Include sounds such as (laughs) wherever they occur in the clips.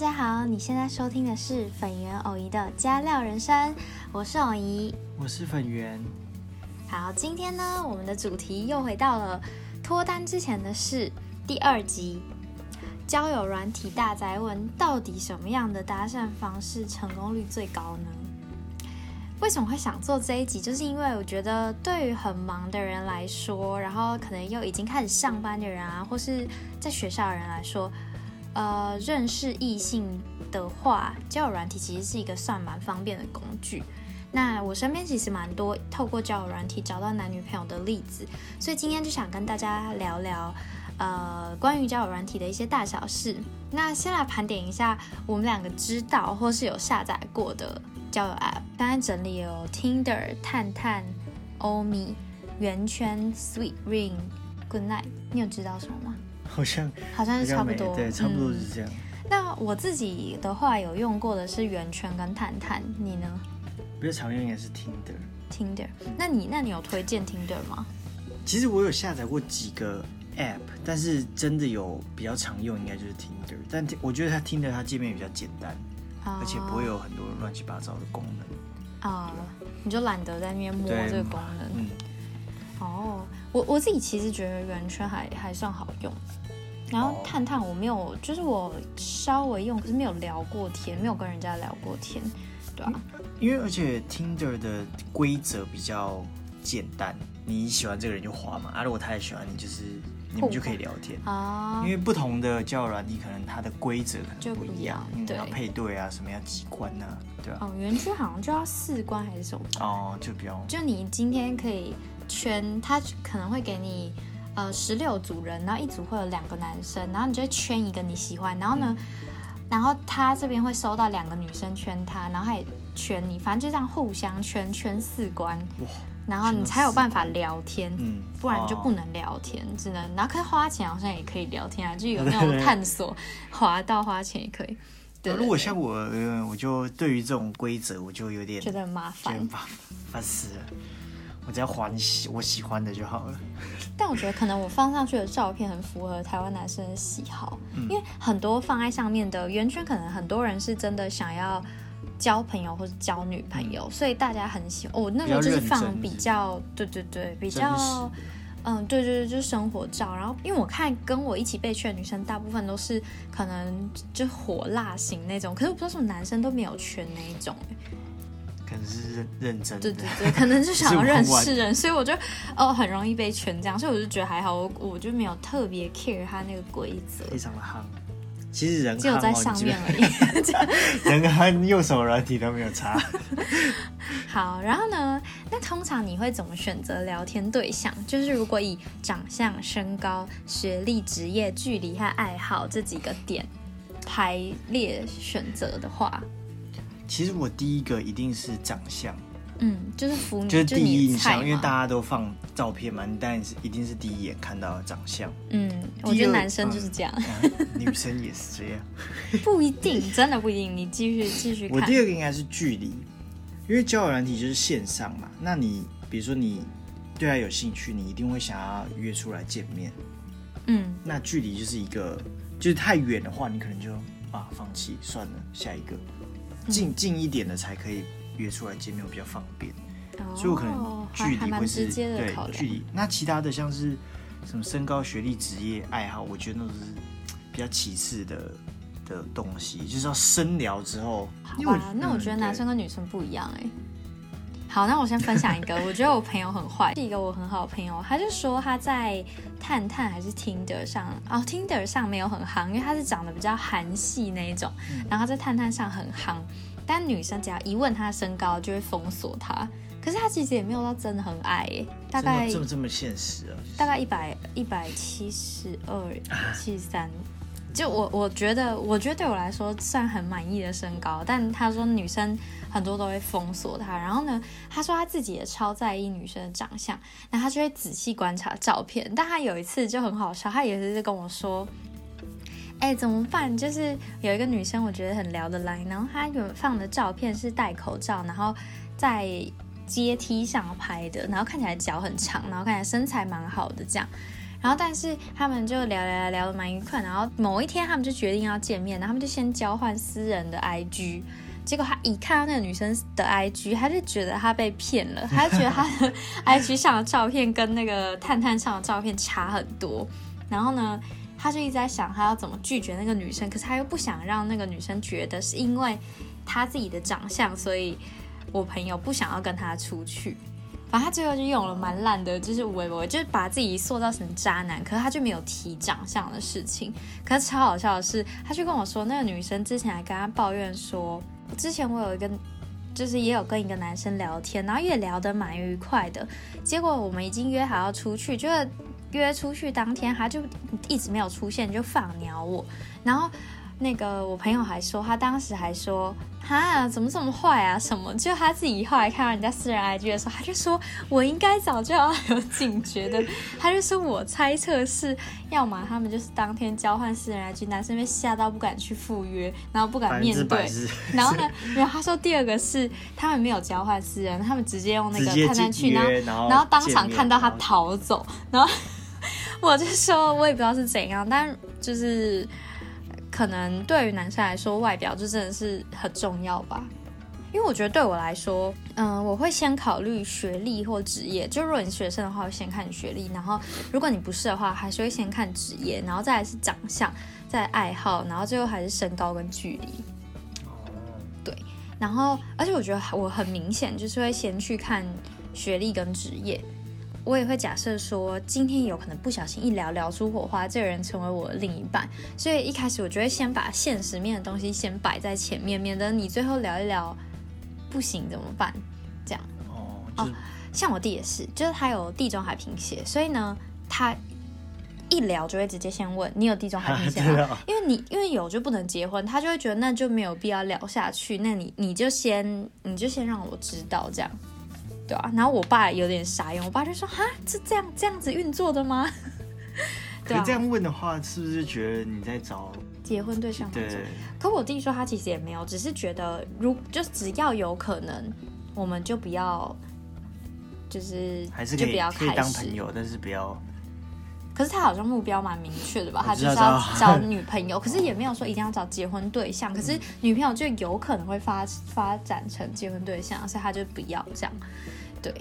家好，你现在收听的是粉圆偶仪的加料人生，我是偶仪，我是粉圆。好，今天呢，我们的主题又回到了脱单之前的事第二集，交友软体大宅问，到底什么样的搭讪方式成功率最高呢？为什么会想做这一集？就是因为我觉得对于很忙的人来说，然后可能又已经开始上班的人啊，或是在学校的人来说。呃，认识异性的话，交友软体其实是一个算蛮方便的工具。那我身边其实蛮多透过交友软体找到男女朋友的例子，所以今天就想跟大家聊聊，呃，关于交友软体的一些大小事。那先来盘点一下我们两个知道或是有下载过的交友 App。刚才整理有 Tinder、探探、欧米、圆圈、Sweet Ring、Good Night，你有知道什么吗？(laughs) 好像好像是差不多，对，差不多是这样。那我自己的话有用过的是圆圈跟探探，你呢？比较常用应该是 Tinder。Tinder，那你那你有推荐 Tinder 吗？其实我有下载过几个 App，但是真的有比较常用应该就是 Tinder。但我觉得它 Tinder 它界面比较简单，而且不会有很多乱七八糟的功能。啊，你就懒得在那边摸这个功能。嗯。哦，我我自己其实觉得圆圈还还算好用。然后探探我没有，就是我稍微用，可是没有聊过天，没有跟人家聊过天，对啊。因为而且 Tinder 的规则比较简单，你喜欢这个人就滑嘛，啊，如果他也喜欢你，就是你们就可以聊天啊。因为不同的交友软体，可能它的规则可能不一样，对，要配对啊，什么要几关呢，对吧？哦，园区好像就要四关还是什么？哦，就比较，就你今天可以圈，他可能会给你。呃，十六组人，然后一组会有两个男生，然后你就圈一个你喜欢，然后呢，然后他这边会收到两个女生圈他，然后他也圈你，反正就这样互相圈圈四关，然后你才有办法聊天，嗯，不然就不能聊天，只能，然后可以花钱好像也可以聊天啊，就有那种探索，(laughs) 滑到花钱也可以。对，如果像我，我就对于这种规则，我就有点觉得很麻烦，烦死了。我只要还喜我喜欢的就好了。(laughs) 但我觉得可能我放上去的照片很符合台湾男生的喜好，因为很多放在上面的圆圈，可能很多人是真的想要交朋友或者交女朋友，所以大家很喜欢。我那时候就是放比较，对对对，比较，嗯，对对对，就是生活照。然后因为我看跟我一起被圈的女生，大部分都是可能就火辣型那种，可是我不知道什么男生都没有圈那一种。可能是认认真，对对对，可能就想要认识人，所以我就哦很容易被圈这样，所以我就觉得还好，我我就没有特别 care 他那个规则，非常的夯。其实人只有在上面而已，(laughs) 人和右手软体都没有差。(laughs) 好，然后呢，那通常你会怎么选择聊天对象？就是如果以长相、身高、学历、职业、距离和爱好这几个点排列选择的话。其实我第一个一定是长相，嗯，就是服，就是第一印象，因为大家都放照片嘛，当然是一定是第一眼看到长相。嗯，我觉得男生就是这样，(laughs) 女生也是这样，不一定，真的不一定。你继续继续。(laughs) 我第二个应该是距离，因为交友软体就是线上嘛，那你比如说你对他有兴趣，你一定会想要约出来见面。嗯，那距离就是一个，就是太远的话，你可能就啊放弃算了，下一个。近近一点的才可以约出来见面，比较方便，所以我可能距离会是对距离。那其他的像是什么身高、学历、职业、爱好，我觉得都是比较其次的的东西，就是要深聊之后。好吧，那我觉得男生跟女生不一样哎。好，那我先分享一个，我觉得我朋友很坏，是一个我很好的朋友，他就说他在探探还是 Tinder 上，哦，Tinder 上没有很夯，因为他是长得比较韩系那一种，然后在探探上很夯，但女生只要一问他的身高，就会封锁他。可是他其实也没有到真的很矮，大概这么这么现实啊，大概一百一百七十二、七十三。就我我觉得，我觉得对我来说算很满意的身高，但他说女生很多都会封锁他。然后呢，他说他自己也超在意女生的长相，那他就会仔细观察照片。但他有一次就很好笑，他也是跟我说：“哎，怎么办？就是有一个女生我觉得很聊得来，然后她有放的照片是戴口罩，然后在阶梯上拍的，然后看起来脚很长，然后看起来身材蛮好的这样。”然后但是他们就聊聊聊聊的蛮愉快，然后某一天他们就决定要见面，然后他们就先交换私人的 IG。结果他一看到那个女生的 IG，他就觉得他被骗了，(laughs) 他就觉得他的 IG 上的照片跟那个探探上的照片差很多。然后呢，他就一直在想他要怎么拒绝那个女生，可是他又不想让那个女生觉得是因为他自己的长相，所以我朋友不想要跟他出去。反正他最后就用了蛮烂的，就是微博，就是把自己塑造成渣男，可是他就没有提长相的事情。可是超好笑的是，他就跟我说，那个女生之前还跟他抱怨说。之前我有一个，就是也有跟一个男生聊天，然后也聊得蛮愉快的。结果我们已经约好要出去，就是约出去当天，他就一直没有出现，就放鸟我，然后。那个我朋友还说，他当时还说，哈，怎么这么坏啊？什么？就他自己后来看到人家私人 IG 的时候，他就说，我应该早就要有警觉的。(laughs) 他就说我猜测是，要么他们就是当天交换私人 IG，男生被吓到不敢去赴约，然后不敢面对。(laughs) 然后呢，然后他说第二个是他们没有交换私人，他们直接用那个探探去，然后然后当场看到他逃走。然后 (laughs) 我就说，我也不知道是怎样，但就是。可能对于男生来说，外表就真的是很重要吧。因为我觉得对我来说，嗯，我会先考虑学历或职业。就如果你是学生的话，会先看学历；然后如果你不是的话，还是会先看职业，然后再来是长相，再爱好，然后最后还是身高跟距离。对。然后，而且我觉得我很明显就是会先去看学历跟职业。我也会假设说，今天有可能不小心一聊聊出火花，这个人成为我的另一半，所以一开始我就会先把现实面的东西先摆在前面，免得你最后聊一聊不行怎么办？这样哦哦，像我弟也是，就是他有地中海贫血，所以呢，他一聊就会直接先问你有地中海贫血 (laughs) 吗？因为你因为有就不能结婚，他就会觉得那就没有必要聊下去，那你你就先你就先让我知道这样。对啊，然后我爸有点傻眼，我爸就说：“哈，是这样这样子运作的吗？” (laughs) 你这样问的话，是不是觉得你在找结婚对象？对。可我弟说他其实也没有，只是觉得如就只要有可能，我们就不要，就是还是可以可以当朋友，但是不要。可是他好像目标蛮明确的吧？他就是要找女朋友，(laughs) 可是也没有说一定要找结婚对象。可是女朋友就有可能会发发展成结婚对象，所以他就不要这样。对，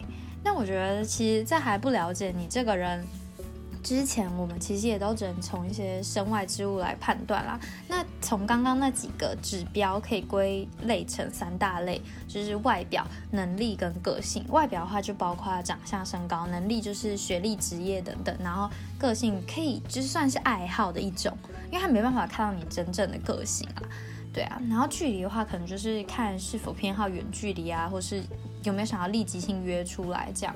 那我觉得其实，在还不了解你这个人之前，我们其实也都只能从一些身外之物来判断啦。那从刚刚那几个指标可以归类成三大类，就是外表、能力跟个性。外表的话就包括长相、身高；能力就是学历、职业等等；然后个性可以就算是爱好的一种，因为他没办法看到你真正的个性啊。对啊，然后距离的话，可能就是看是否偏好远距离啊，或是。有没有想要立即性约出来？这样，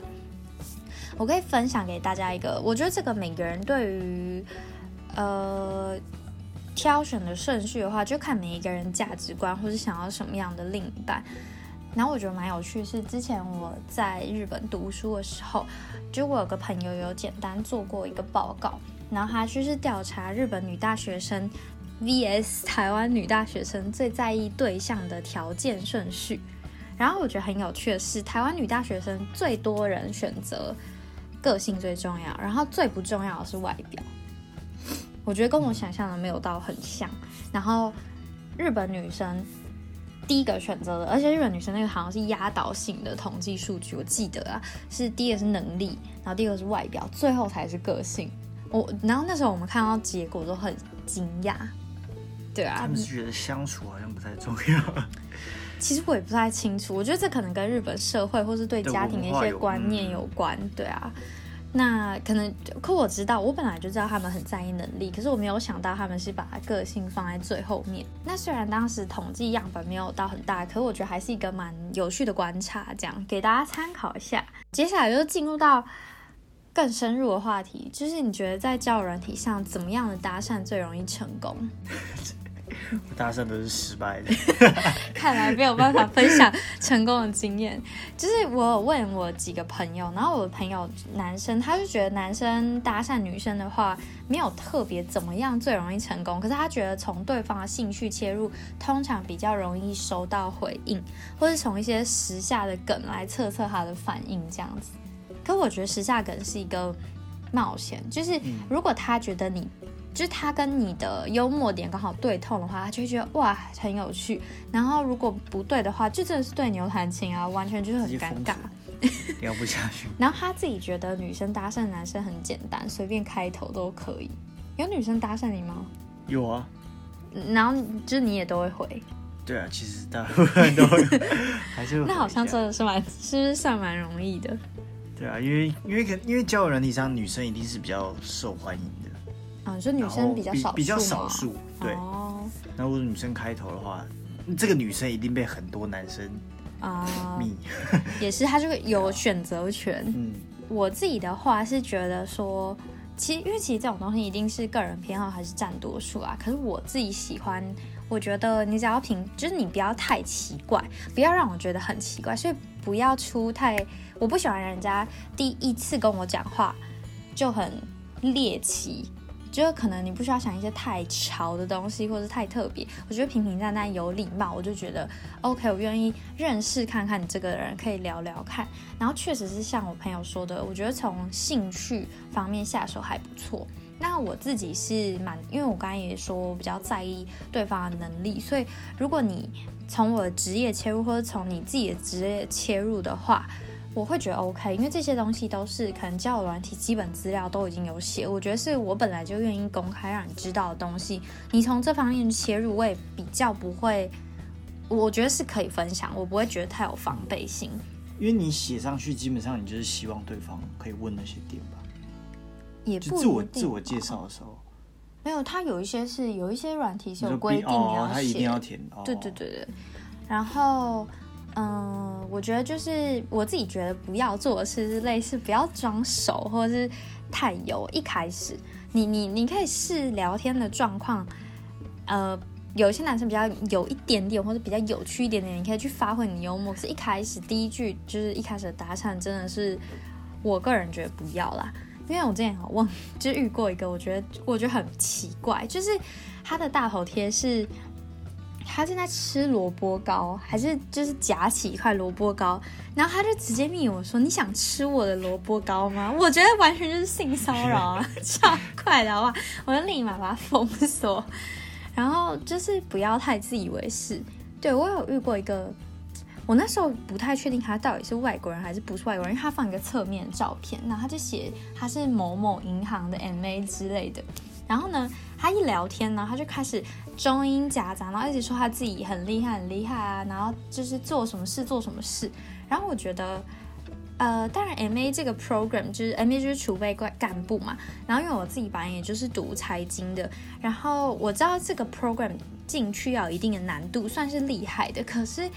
我可以分享给大家一个，我觉得这个每个人对于呃挑选的顺序的话，就看每一个人价值观或是想要什么样的另一半。然后我觉得蛮有趣，是之前我在日本读书的时候，就我有个朋友有简单做过一个报告，然后他就是调查日本女大学生 VS 台湾女大学生最在意对象的条件顺序。然后我觉得很有趣的是，台湾女大学生最多人选择个性最重要，然后最不重要的是外表。我觉得跟我想象的没有到很像。然后日本女生第一个选择的，而且日本女生那个好像是压倒性的统计数据，我记得啊，是第一个是能力，然后第二个是外表，最后才是个性。我然后那时候我们看到结果都很惊讶，对啊，他们是觉得相处好像不太重要。其实我也不太清楚，我觉得这可能跟日本社会或是对家庭的一些观念有关，对啊。那可能，可我知道，我本来就知道他们很在意能力，可是我没有想到他们是把个性放在最后面。那虽然当时统计样本没有到很大，可我觉得还是一个蛮有趣的观察，这样给大家参考一下。接下来就进入到更深入的话题，就是你觉得在交友软体上，怎么样的搭讪最容易成功？(laughs) 搭讪都是失败的，(laughs) 看来没有办法分享成功的经验。就是我有问我几个朋友，然后我的朋友男生他就觉得男生搭讪女生的话没有特别怎么样最容易成功，可是他觉得从对方的兴趣切入，通常比较容易收到回应，或是从一些时下的梗来测测他的反应这样子。可我觉得时下梗是一个冒险。就是如果他觉得你，就是他跟你的幽默点刚好对痛的话，他就会觉得哇很有趣。然后如果不对的话，就真的是对牛弹琴啊，完全就是很尴尬，聊不下去。(laughs) 然后他自己觉得女生搭讪男生很简单，随便开头都可以。有女生搭讪你吗？有啊。然后就是你也都会回。对啊，其实大部分都 (laughs) 还是那好像真的是蛮，是不是算蛮容易的？对啊，因为因为可因为交友软体上女生一定是比较受欢迎的啊，就女生比较少比较少数对。那如果女生开头的话，这个女生一定被很多男生啊迷，(laughs) 也是她就会有选择权。嗯，我自己的话是觉得说，其实因为其实这种东西一定是个人偏好还是占多数啊。可是我自己喜欢。我觉得你只要平，就是你不要太奇怪，不要让我觉得很奇怪，所以不要出太，我不喜欢人家第一次跟我讲话就很猎奇，就可能你不需要想一些太潮的东西或者太特别，我觉得平平淡淡有礼貌，我就觉得 OK，我愿意认识看看你这个人，可以聊聊看，然后确实是像我朋友说的，我觉得从兴趣方面下手还不错。那我自己是蛮，因为我刚才也说我比较在意对方的能力，所以如果你从我的职业切入，或者从你自己的职业切入的话，我会觉得 OK，因为这些东西都是可能交友软体基本资料都已经有写，我觉得是我本来就愿意公开让你知道的东西，你从这方面切入，我也比较不会，我觉得是可以分享，我不会觉得太有防备心，因为你写上去，基本上你就是希望对方可以问那些点吧。也不自我自我介绍的时候，没有，他有一些是有一些软体是有规定你要写，一定要填。对对对对。然后，嗯，我觉得就是我自己觉得不要做的事是类似不要装熟或者是太油。一开始，你你你可以试聊天的状况，呃，有一些男生比较有一点点或者比较有趣一点点，你可以去发挥你幽默。是一开始第一句就是一开始的搭讪，真的是我个人觉得不要啦。因为我之前好问，(laughs) 就遇过一个，我觉得我觉得很奇怪，就是他的大头贴是他正在吃萝卜糕，还是就是夹起一块萝卜糕，然后他就直接命我说：“你想吃我的萝卜糕吗？”我觉得完全就是性骚扰啊，(laughs) 超快的好吧？我就立马把他封锁，然后就是不要太自以为是。对我有遇过一个。我那时候不太确定他到底是外国人还是不是外国人，因为他放一个侧面照片，然后他就写他是某某银行的 MA 之类的。然后呢，他一聊天呢，他就开始中英夹杂，然后一直说他自己很厉害很厉害啊，然后就是做什么事做什么事。然后我觉得，呃，当然 MA 这个 program 就是 MA 就是储备干干部嘛。然后因为我自己本来也就是读财经的，然后我知道这个 program 进去要有一定的难度，算是厉害的，可是。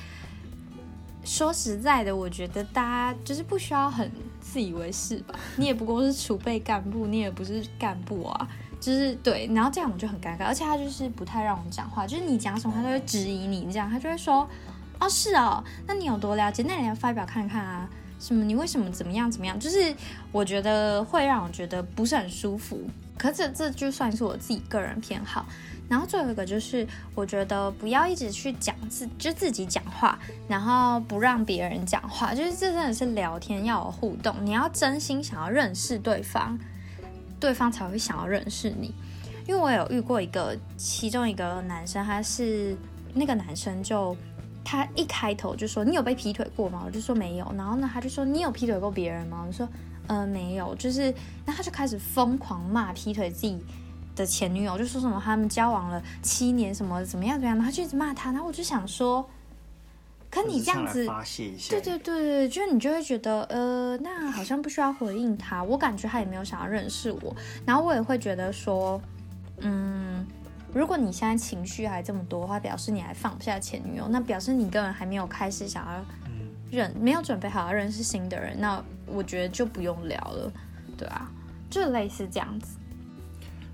说实在的，我觉得大家就是不需要很自以为是吧？你也不过是储备干部，你也不是干部啊，就是对。然后这样我就很尴尬，而且他就是不太让我们讲话，就是你讲什么他都会质疑你，这样他就会说：“哦，是哦，那你有多了解？那你要发表看看啊，什么？你为什么怎么样怎么样？”就是我觉得会让我觉得不是很舒服。可这这就算是我自己个人偏好。然后最后一个就是，我觉得不要一直去讲自就自己讲话，然后不让别人讲话，就是这真的是聊天要有互动，你要真心想要认识对方，对方才会想要认识你。因为我有遇过一个，其中一个男生，他是那个男生就他一开头就说你有被劈腿过吗？我就说没有。然后呢，他就说你有劈腿过别人吗？我说呃没有。就是，那他就开始疯狂骂劈腿自己。的前女友就说什么他们交往了七年什么怎么样怎么样，他就一直骂他，然后我就想说，可你这样子，对对对对，就是你就会觉得呃，那好像不需要回应他，我感觉他也没有想要认识我，然后我也会觉得说，嗯，如果你现在情绪还这么多的话，表示你还放不下前女友，那表示你根本还没有开始想要认，没有准备好要认识新的人，那我觉得就不用聊了，对啊，就类似这样子。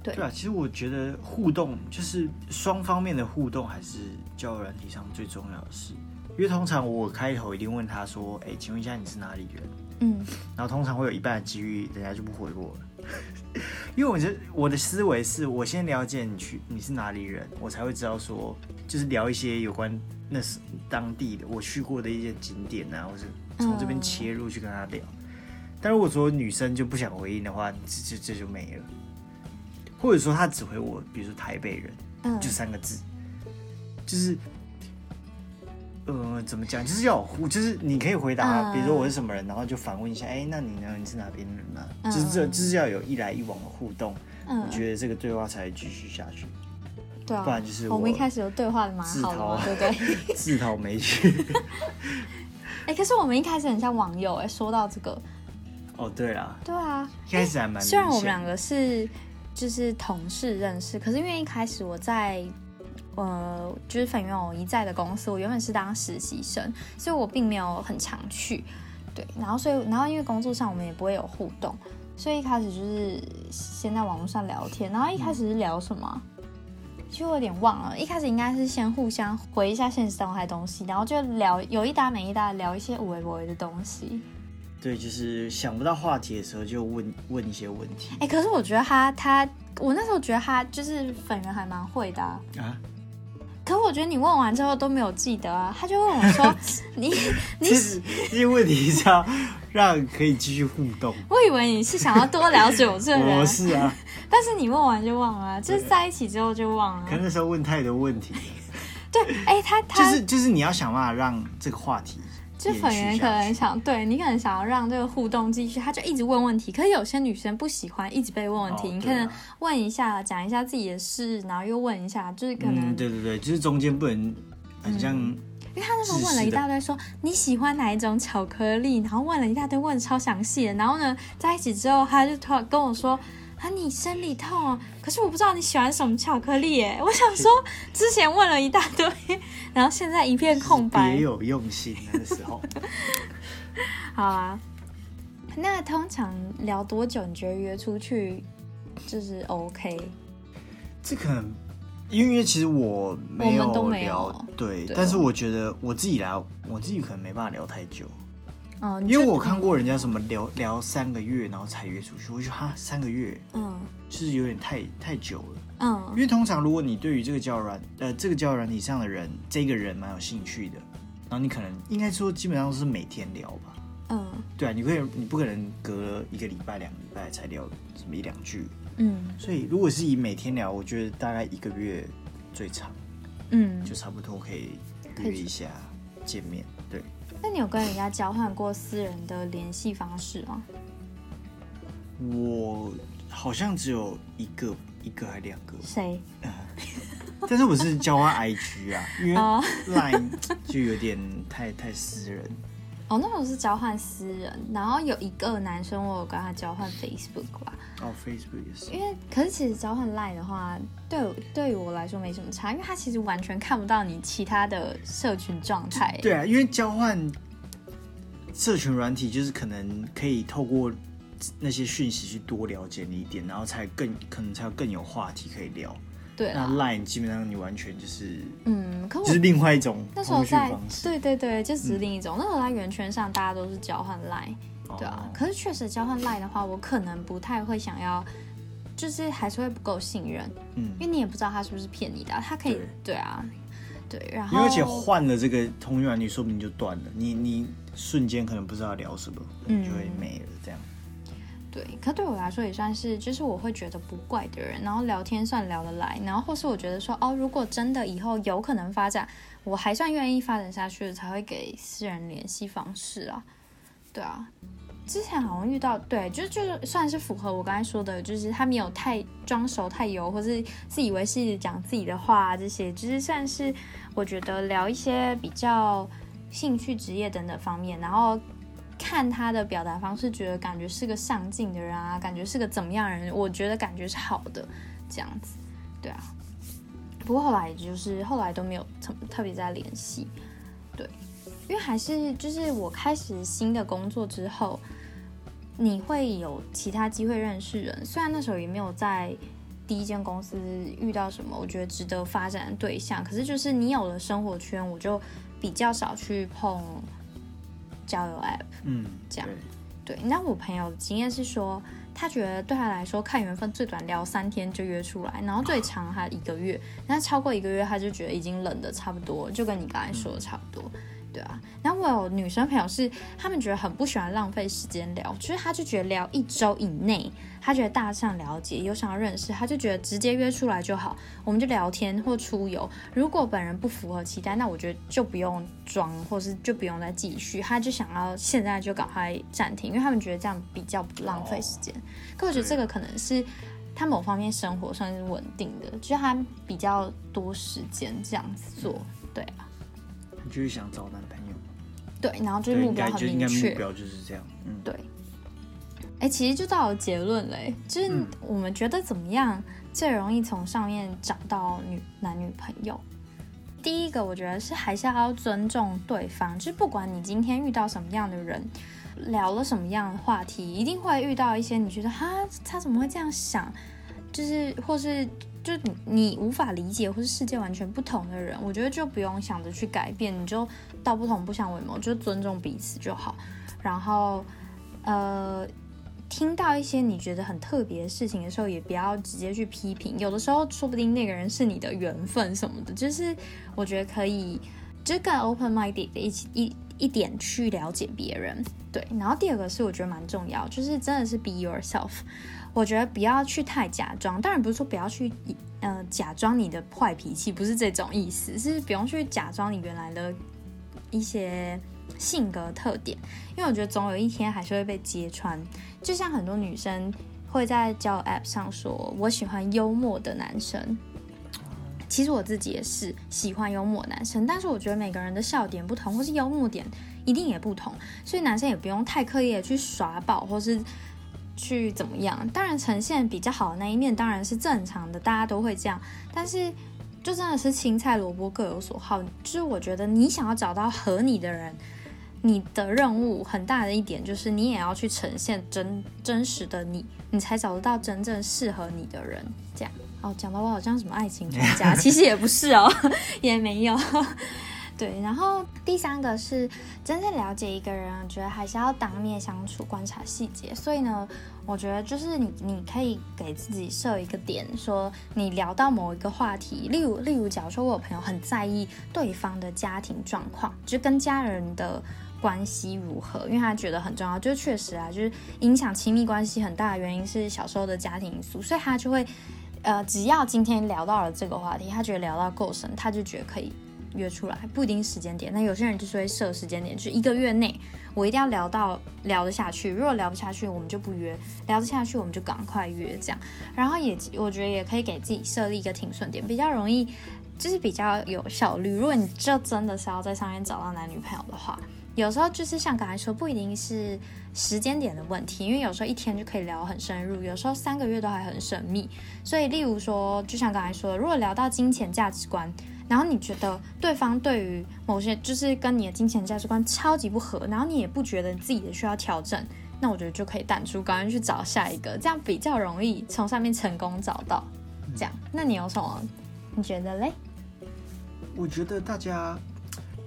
对啊，其实我觉得互动就是双方面的互动，还是交友软体上最重要的事。因为通常我开头一定问他说：“哎，请问一下你是哪里人？”嗯，然后通常会有一半的机遇，人家就不回我了。(laughs) 因为我觉得我的思维是我先了解你去你是哪里人，我才会知道说，就是聊一些有关那是当地的我去过的一些景点啊，或是从这边切入去跟他聊。但如果说女生就不想回应的话，这这这就没了。或者说他只回我，比如说台北人，嗯，就三个字，就是，呃，怎么讲？就是要互，就是你可以回答，比如说我是什么人，然后就反问一下，哎，那你呢？你是哪边人呢？就是这，就是要有一来一往的互动，我觉得这个对话才继续下去。对啊，不然就是我们一开始有对话的蛮好的，对不对？(laughs) 自讨没趣。(laughs) 哎，可是我们一开始很像网友哎，说到这个，哦，对啊，对啊，一开始还蛮，虽然我们两个是。就是同事认识，可是因为一开始我在呃，就是粉圆偶一在的公司，我原本是当实习生，所以我并没有很常去，对，然后所以然后因为工作上我们也不会有互动，所以一开始就是先在网络上聊天，然后一开始是聊什么，就有点忘了，一开始应该是先互相回一下现实动态东西，然后就聊有一搭没一搭聊一些无微不微的东西。对，就是想不到话题的时候就问问一些问题。哎，可是我觉得他他，我那时候觉得他就是粉人还蛮会的啊。可我觉得你问完之后都没有记得啊。他就问我说：“ (laughs) 你你这些问题是要让可以继续互动。”我以为你是想要多了解我这个人。我是啊。(laughs) 但是你问完就忘了，就是在一起之后就忘了。可那时候问太多问题。对，哎，他他就是就是你要想办法让这个话题。就粉圆可能想对你可能想要让这个互动继续，他就一直问问题。可是有些女生不喜欢一直被问问题，你可能问一下，讲一下自己的事，然后又问一下，就是可能对对对，就是中间不能很像。因为他那时候问了一大堆，说你喜欢哪一种巧克力，然后问了一大堆，问的超详细的。然后呢，在一起之后，他就突然跟我说。啊，你生理痛啊，可是我不知道你喜欢什么巧克力耶。我想说，(laughs) 之前问了一大堆，然后现在一片空白。别有用心那个时候。好啊，那通常聊多久？你觉得约出去就是 OK？这可能因为其实我没有聊，对，但是我觉得我自己来，我自己可能没办法聊太久。因为我看过人家什么聊聊三个月，然后才约出去，我觉得哈三个月，嗯，就是有点太太久了，嗯，因为通常如果你对于这个交友软呃这个交友软体上的人，这个人蛮有兴趣的，然后你可能应该说基本上是每天聊吧，嗯，对啊，你可以你不可能隔一个礼拜两个礼拜才聊什么一两句，嗯，所以如果是以每天聊，我觉得大概一个月最长，嗯，就差不多可以约一下见面，对。那你有跟人家交换过私人的联系方式吗？我好像只有一个，一个还两个。谁？但是我是交换 IG 啊，因为 Line 就有点太太私人。哦，那种是交换私人，然后有一个男生，我有跟他交换 Facebook 吧。哦，Facebook 也是。因为，可是其实交换 Line 的话，对对于我来说没什么差，因为他其实完全看不到你其他的社群状态。对啊，因为交换社群软体，就是可能可以透过那些讯息去多了解你一点，然后才更可能才有更有话题可以聊。对，那 Line 基本上你完全就是，嗯，可就是另外一种那时候在，对对对，就只是另一种。那时候在圆圈上，大家都是交换 Line，对啊。可是确实交换 Line 的话，我可能不太会想要，就是还是会不够信任，嗯，因为你也不知道他是不是骗你的，他可以，对啊，对，然后而且换了这个通讯软你说不定就断了，你你瞬间可能不知道聊什么，嗯，就会没了这样。对，可对我来说也算是，就是我会觉得不怪的人，然后聊天算聊得来，然后或是我觉得说，哦，如果真的以后有可能发展，我还算愿意发展下去，才会给私人联系方式啊。对啊，之前好像遇到，对，就就是算是符合我刚才说的，就是他没有太装熟、太油，或是自以为是讲自己的话，这些，就是算是我觉得聊一些比较兴趣、职业等等方面，然后。看他的表达方式，觉得感觉是个上进的人啊，感觉是个怎么样人？我觉得感觉是好的，这样子，对啊。不过后来就是后来都没有特特别在联系，对，因为还是就是我开始新的工作之后，你会有其他机会认识人。虽然那时候也没有在第一间公司遇到什么我觉得值得发展的对象，可是就是你有了生活圈，我就比较少去碰。交友 App，嗯，这样，对。那我朋友的经验是说，他觉得对他来说，看缘分最短聊三天就约出来，然后最长他一个月，那超过一个月他就觉得已经冷的差不多，就跟你刚才说的差不多，对啊。然后我有女生朋友是，他们觉得很不喜欢浪费时间聊，就是他就觉得聊一周以内，他觉得大上了解，有想要认识，他就觉得直接约出来就好，我们就聊天或出游。如果本人不符合期待，那我觉得就不用装，或是就不用再继续。他就想要现在就赶快暂停，因为他们觉得这样比较不浪费时间。可我觉得这个可能是他某方面生活算是稳定的，就是他比较多时间这样子做，对啊。就是想找男朋友，对，然后就是目标很明确，目标就是这样，嗯，对。哎，其实就到了结论嘞，就是我们觉得怎么样最容易从上面找到女男女朋友？第一个，我觉得是还是要尊重对方，就是不管你今天遇到什么样的人，聊了什么样的话题，一定会遇到一些你觉得哈，他怎么会这样想，就是或是。就你无法理解或是世界完全不同的人，我觉得就不用想着去改变，你就道不同不相为谋，就尊重彼此就好。然后，呃，听到一些你觉得很特别的事情的时候，也不要直接去批评。有的时候说不定那个人是你的缘分什么的，就是我觉得可以，就更 open minded 一起一一点去了解别人。对，然后第二个是我觉得蛮重要，就是真的是 be yourself。我觉得不要去太假装，当然不是说不要去，呃，假装你的坏脾气，不是这种意思，是不用去假装你原来的一些性格特点，因为我觉得总有一天还是会被揭穿。就像很多女生会在交友 App 上说，我喜欢幽默的男生。其实我自己也是喜欢幽默男生，但是我觉得每个人的笑点不同，或是幽默点一定也不同，所以男生也不用太刻意的去耍宝，或是。去怎么样？当然，呈现比较好的那一面当然是正常的，大家都会这样。但是，就真的是青菜萝卜各有所好。就是我觉得你想要找到合你的人，你的任务很大的一点就是你也要去呈现真 (laughs) 真实的你，你才找得到真正适合你的人。这样哦，讲到我好像什么爱情专家，(laughs) 其实也不是哦，(laughs) 也没有。对，然后第三个是真正了解一个人，我觉得还是要当面相处，观察细节。所以呢，我觉得就是你，你可以给自己设一个点，说你聊到某一个话题，例如，例如，假如说我有朋友很在意对方的家庭状况，就跟家人的关系如何，因为他觉得很重要，就确实啊，就是影响亲密关系很大的原因是小时候的家庭因素，所以他就会，呃，只要今天聊到了这个话题，他觉得聊到够深，他就觉得可以。约出来不一定时间点，那有些人就是会设时间点，就是一个月内我一定要聊到聊得下去，如果聊不下去，我们就不约；聊得下去，我们就赶快约这样。然后也我觉得也可以给自己设立一个停损点，比较容易，就是比较有效率。如果你就真的是要在上面找到男女朋友的话，有时候就是像刚才说，不一定是时间点的问题，因为有时候一天就可以聊很深入，有时候三个月都还很神秘。所以，例如说，就像刚才说的，如果聊到金钱价值观。然后你觉得对方对于某些就是跟你的金钱价值观超级不合，然后你也不觉得自己的需要调整，那我觉得就可以淡出，赶快去找下一个，这样比较容易从上面成功找到。这样，那你有什么？你觉得嘞？我觉得大家，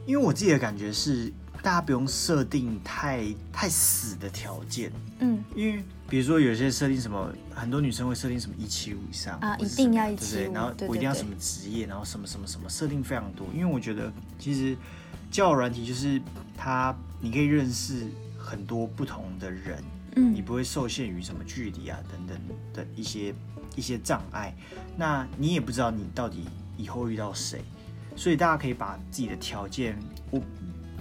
因为我自己的感觉是。大家不用设定太太死的条件，嗯，因为比如说有些设定什么，很多女生会设定什么一七五以上啊，一定要一七五，然后我一定要什么职业，然后什么什么什么，设定非常多。因为我觉得其实交友软体就是它，你可以认识很多不同的人，嗯，你不会受限于什么距离啊等等的一些一些障碍。那你也不知道你到底以后遇到谁，所以大家可以把自己的条件我。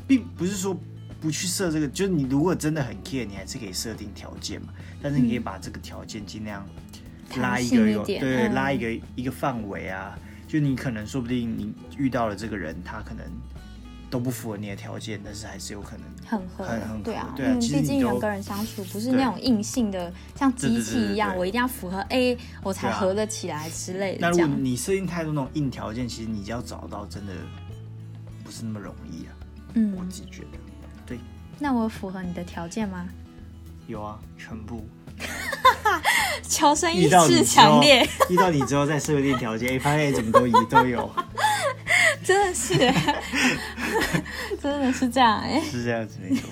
并不是说不去设这个，就是你如果真的很 care，你还是可以设定条件嘛。但是你可以把这个条件尽量拉一个有对拉一个一个范围啊。就你可能说不定你遇到了这个人，他可能都不符合你的条件，但是还是有可能很合很很对啊。对啊，毕竟人跟人相处不是那种硬性的，像机器一样，我一定要符合 A 我才合得起来之类的。那如果你设定太多那种硬条件，其实你要找到真的不是那么容易啊。嗯，我自己觉得，对。那我符合你的条件吗？有啊，全部。(laughs) 求生意志强烈。遇到你之后再设定条件，发现怎么都一都有。(laughs) 真的是，(laughs) 真的是这样哎。是这样子没错。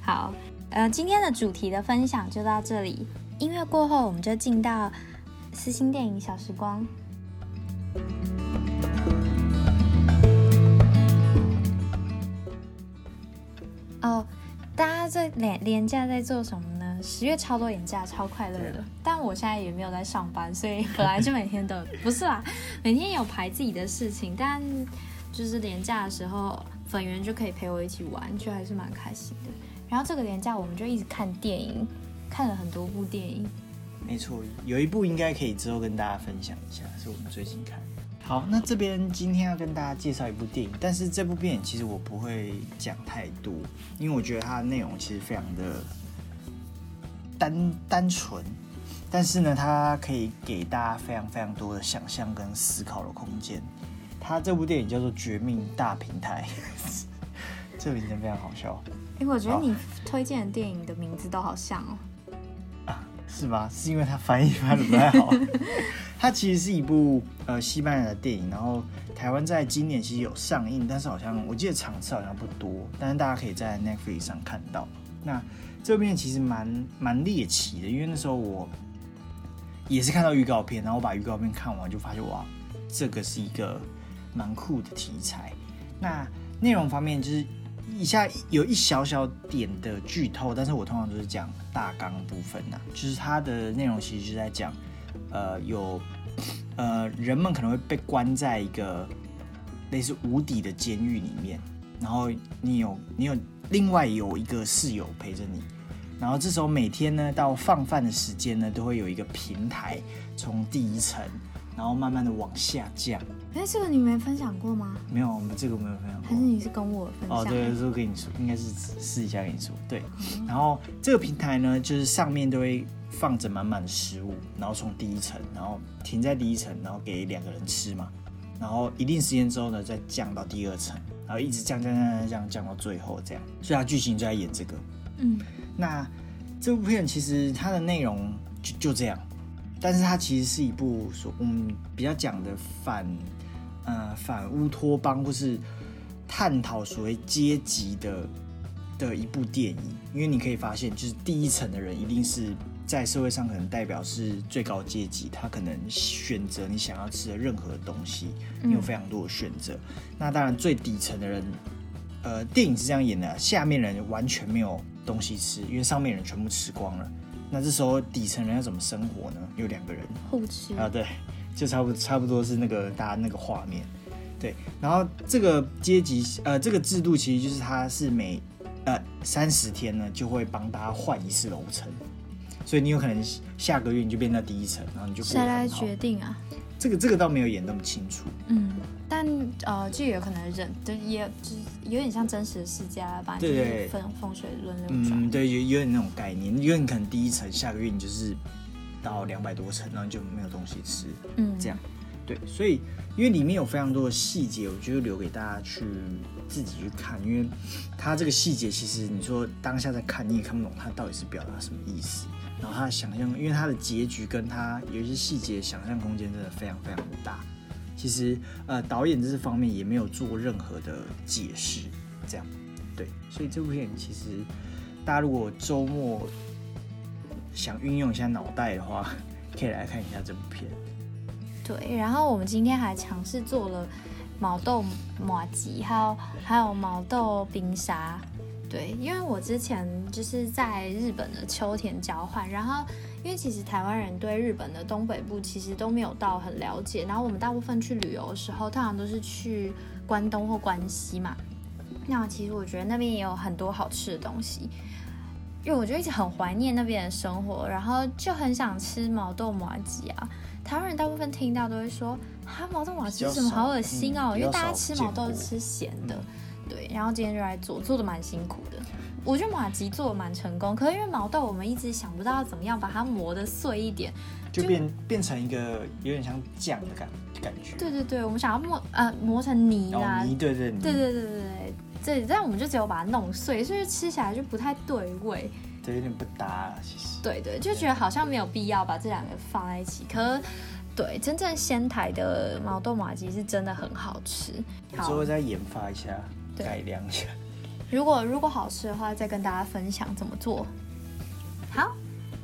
好，呃，今天的主题的分享就到这里。音乐过后，我们就进到私心电影小时光。那这廉廉价在做什么呢？十月超多廉价，超快乐的。但我现在也没有在上班，所以本来就每天都不是啦，(laughs) 每天有排自己的事情。但就是廉价的时候，粉圆就可以陪我一起玩，就还是蛮开心的。然后这个廉价我们就一直看电影，看了很多部电影。没错，有一部应该可以之后跟大家分享一下，是我们最近看。好，那这边今天要跟大家介绍一部电影，但是这部电影其实我不会讲太多，因为我觉得它的内容其实非常的单单纯，但是呢，它可以给大家非常非常多的想象跟思考的空间。它这部电影叫做《绝命大平台》，(laughs) 这名字非常好笑。哎，我觉得你推荐的电影的名字都好像哦。是吗？是因为他翻译翻的不太好。(laughs) 它其实是一部呃西班牙的电影，然后台湾在今年其实有上映，但是好像我记得场次好像不多，但是大家可以在 Netflix 上看到。那这部片其实蛮蛮猎奇的，因为那时候我也是看到预告片，然后我把预告片看完就发现哇，这个是一个蛮酷的题材。那内容方面就是。以下有一小小点的剧透，但是我通常都是讲大纲部分呐，就是它的内容其实是在讲，呃，有呃人们可能会被关在一个类似无底的监狱里面，然后你有你有另外有一个室友陪着你，然后这时候每天呢到放饭的时间呢都会有一个平台从第一层。然后慢慢的往下降。哎，这个你没分享过吗？没有，我们这个没有分享过。还是你是跟我分享？哦，对，是跟你说，应该是试一下跟你说。对。然后这个平台呢，就是上面都会放着满满的食物，然后从第一层，然后停在第一层，然后给两个人吃嘛。然后一定时间之后呢，再降到第二层，然后一直降降降降降到最后这样。所以它剧情就在演这个。嗯。那这部片其实它的内容就就这样。但是它其实是一部说，嗯，比较讲的反，呃，反乌托邦或是探讨所谓阶级的的一部电影。因为你可以发现，就是第一层的人一定是在社会上可能代表是最高阶级，他可能选择你想要吃的任何东西，你有非常多的选择。那当然最底层的人，呃，电影是这样演的，下面人完全没有东西吃，因为上面人全部吃光了。那这时候底层人要怎么生活呢？有两个人互吃啊，对，就差不差不多是那个大家那个画面，对。然后这个阶级呃这个制度其实就是它是每呃三十天呢就会帮大家换一次楼层，所以你有可能下个月你就变到第一层，然后你就谁来决定啊？这个这个倒没有演那么清楚，嗯，但呃，就有可能人就也就是有点像真实的世界吧，就是风风水轮流转，嗯，对，有有点那种概念，因为你可能第一层下个月你就是到两百多层，然后就没有东西吃，嗯，这样，对，所以因为里面有非常多的细节，我觉得留给大家去自己去看，因为它这个细节其实你说当下在看你也看不懂它到底是表达什么意思。然后他的想象，因为他的结局跟他有一些细节，想象空间真的非常非常的大。其实，呃，导演这方面也没有做任何的解释，这样，对。所以这部片其实，大家如果周末想运用一下脑袋的话，(laughs) 可以来看一下这部片。对，然后我们今天还尝试做了毛豆马吉，还有还有毛豆冰沙。对，因为我之前就是在日本的秋田交换，然后因为其实台湾人对日本的东北部其实都没有到很了解，然后我们大部分去旅游的时候，通常都是去关东或关西嘛。那其实我觉得那边也有很多好吃的东西，因为我就一直很怀念那边的生活，然后就很想吃毛豆麻吉啊。台湾人大部分听到都会说，哈毛豆麻吉什么好恶心哦，因为大家吃毛豆是吃咸的。对，然后今天就来做，做的蛮辛苦的。我觉得马吉做的蛮成功，可是因为毛豆，我们一直想不到怎么样把它磨的碎一点，就变变成一个有点像酱的感感觉。对对对，我们想要磨呃磨成泥啦，泥对对对对对对对，这这样我们就只有把它弄碎，所以吃起来就不太对味，对，有点不搭其实。对对，就觉得好像没有必要把这两个放在一起。可对，真正仙台的毛豆马吉是真的很好吃，之后再研发一下。改良一下，(laughs) 如果如果好吃的话，再跟大家分享怎么做。好，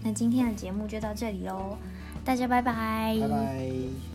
那今天的节目就到这里喽，大家拜拜，拜拜。